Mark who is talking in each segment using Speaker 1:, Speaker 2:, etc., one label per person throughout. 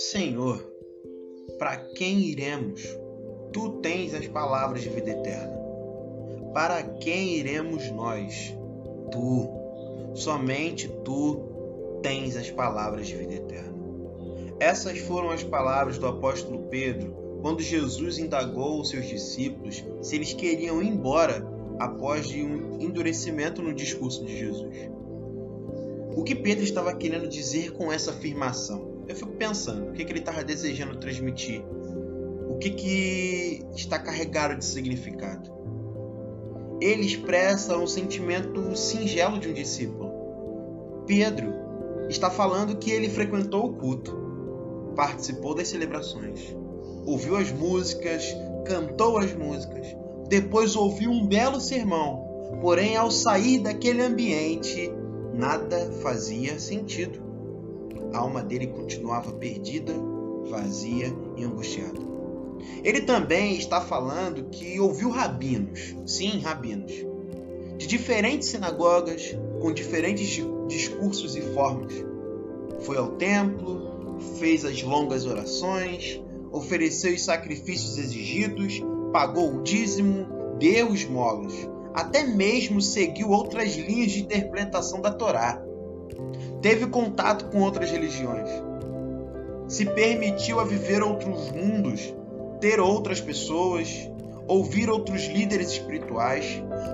Speaker 1: Senhor, para quem iremos? Tu tens as palavras de vida eterna. Para quem iremos nós? Tu, somente tu tens as palavras de vida eterna. Essas foram as palavras do apóstolo Pedro quando Jesus indagou os seus discípulos se eles queriam ir embora após um endurecimento no discurso de Jesus. O que Pedro estava querendo dizer com essa afirmação? Eu fico pensando, o que, que ele estava desejando transmitir? O que, que está carregado de significado? Ele expressa um sentimento singelo de um discípulo. Pedro está falando que ele frequentou o culto, participou das celebrações, ouviu as músicas, cantou as músicas, depois ouviu um belo sermão. Porém, ao sair daquele ambiente, nada fazia sentido. A alma dele continuava perdida, vazia e angustiada. Ele também está falando que ouviu rabinos, sim, rabinos, de diferentes sinagogas, com diferentes discursos e formas. Foi ao templo, fez as longas orações, ofereceu os sacrifícios exigidos, pagou o dízimo, deu esmolas, até mesmo seguiu outras linhas de interpretação da Torá teve contato com outras religiões, se permitiu a viver outros mundos, ter outras pessoas, ouvir outros líderes espirituais,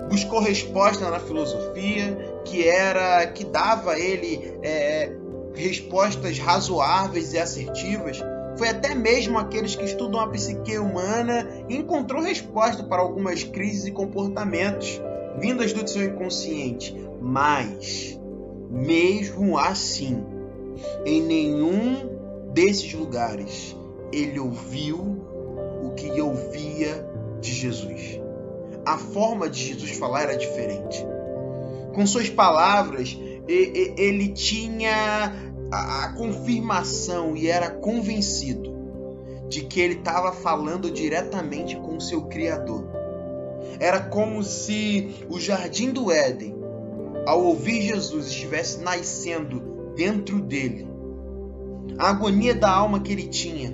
Speaker 1: buscou resposta na filosofia que era que dava a ele é, respostas razoáveis e assertivas. Foi até mesmo aqueles que estudam a psique humana e encontrou resposta para algumas crises e comportamentos vindas do seu inconsciente. Mas mesmo assim, em nenhum desses lugares ele ouviu o que ouvia de Jesus. A forma de Jesus falar era diferente. Com suas palavras, ele tinha a confirmação e era convencido de que ele estava falando diretamente com o seu Criador. Era como se o jardim do Éden ao ouvir Jesus, estivesse nascendo dentro dele. A agonia da alma que ele tinha,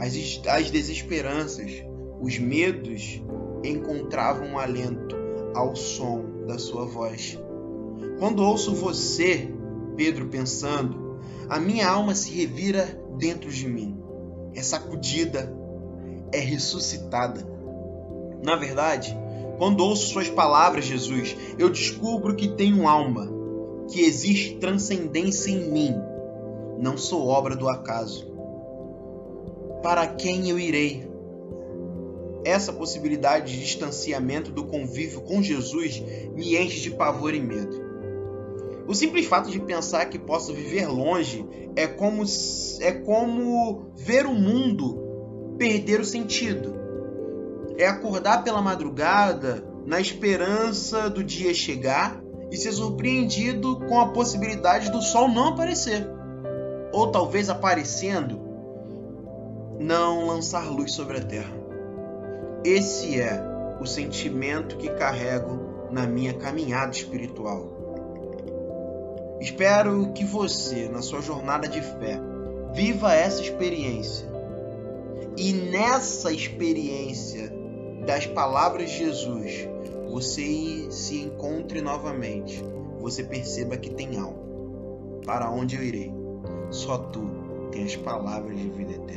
Speaker 1: as, as desesperanças, os medos encontravam alento ao som da sua voz. Quando ouço você, Pedro, pensando, a minha alma se revira dentro de mim, é sacudida, é ressuscitada. Na verdade, quando ouço suas palavras, Jesus, eu descubro que tenho alma, que existe transcendência em mim. Não sou obra do acaso. Para quem eu irei? Essa possibilidade de distanciamento do convívio com Jesus me enche de pavor e medo. O simples fato de pensar que posso viver longe é como, é como ver o mundo perder o sentido é acordar pela madrugada na esperança do dia chegar e ser surpreendido com a possibilidade do sol não aparecer. Ou talvez aparecendo, não lançar luz sobre a terra. Esse é o sentimento que carrego na minha caminhada espiritual. Espero que você, na sua jornada de fé, viva essa experiência. E nessa experiência das palavras de Jesus, você se encontre novamente, você perceba que tem alma. Para onde eu irei? Só tu tens palavras de vida eterna.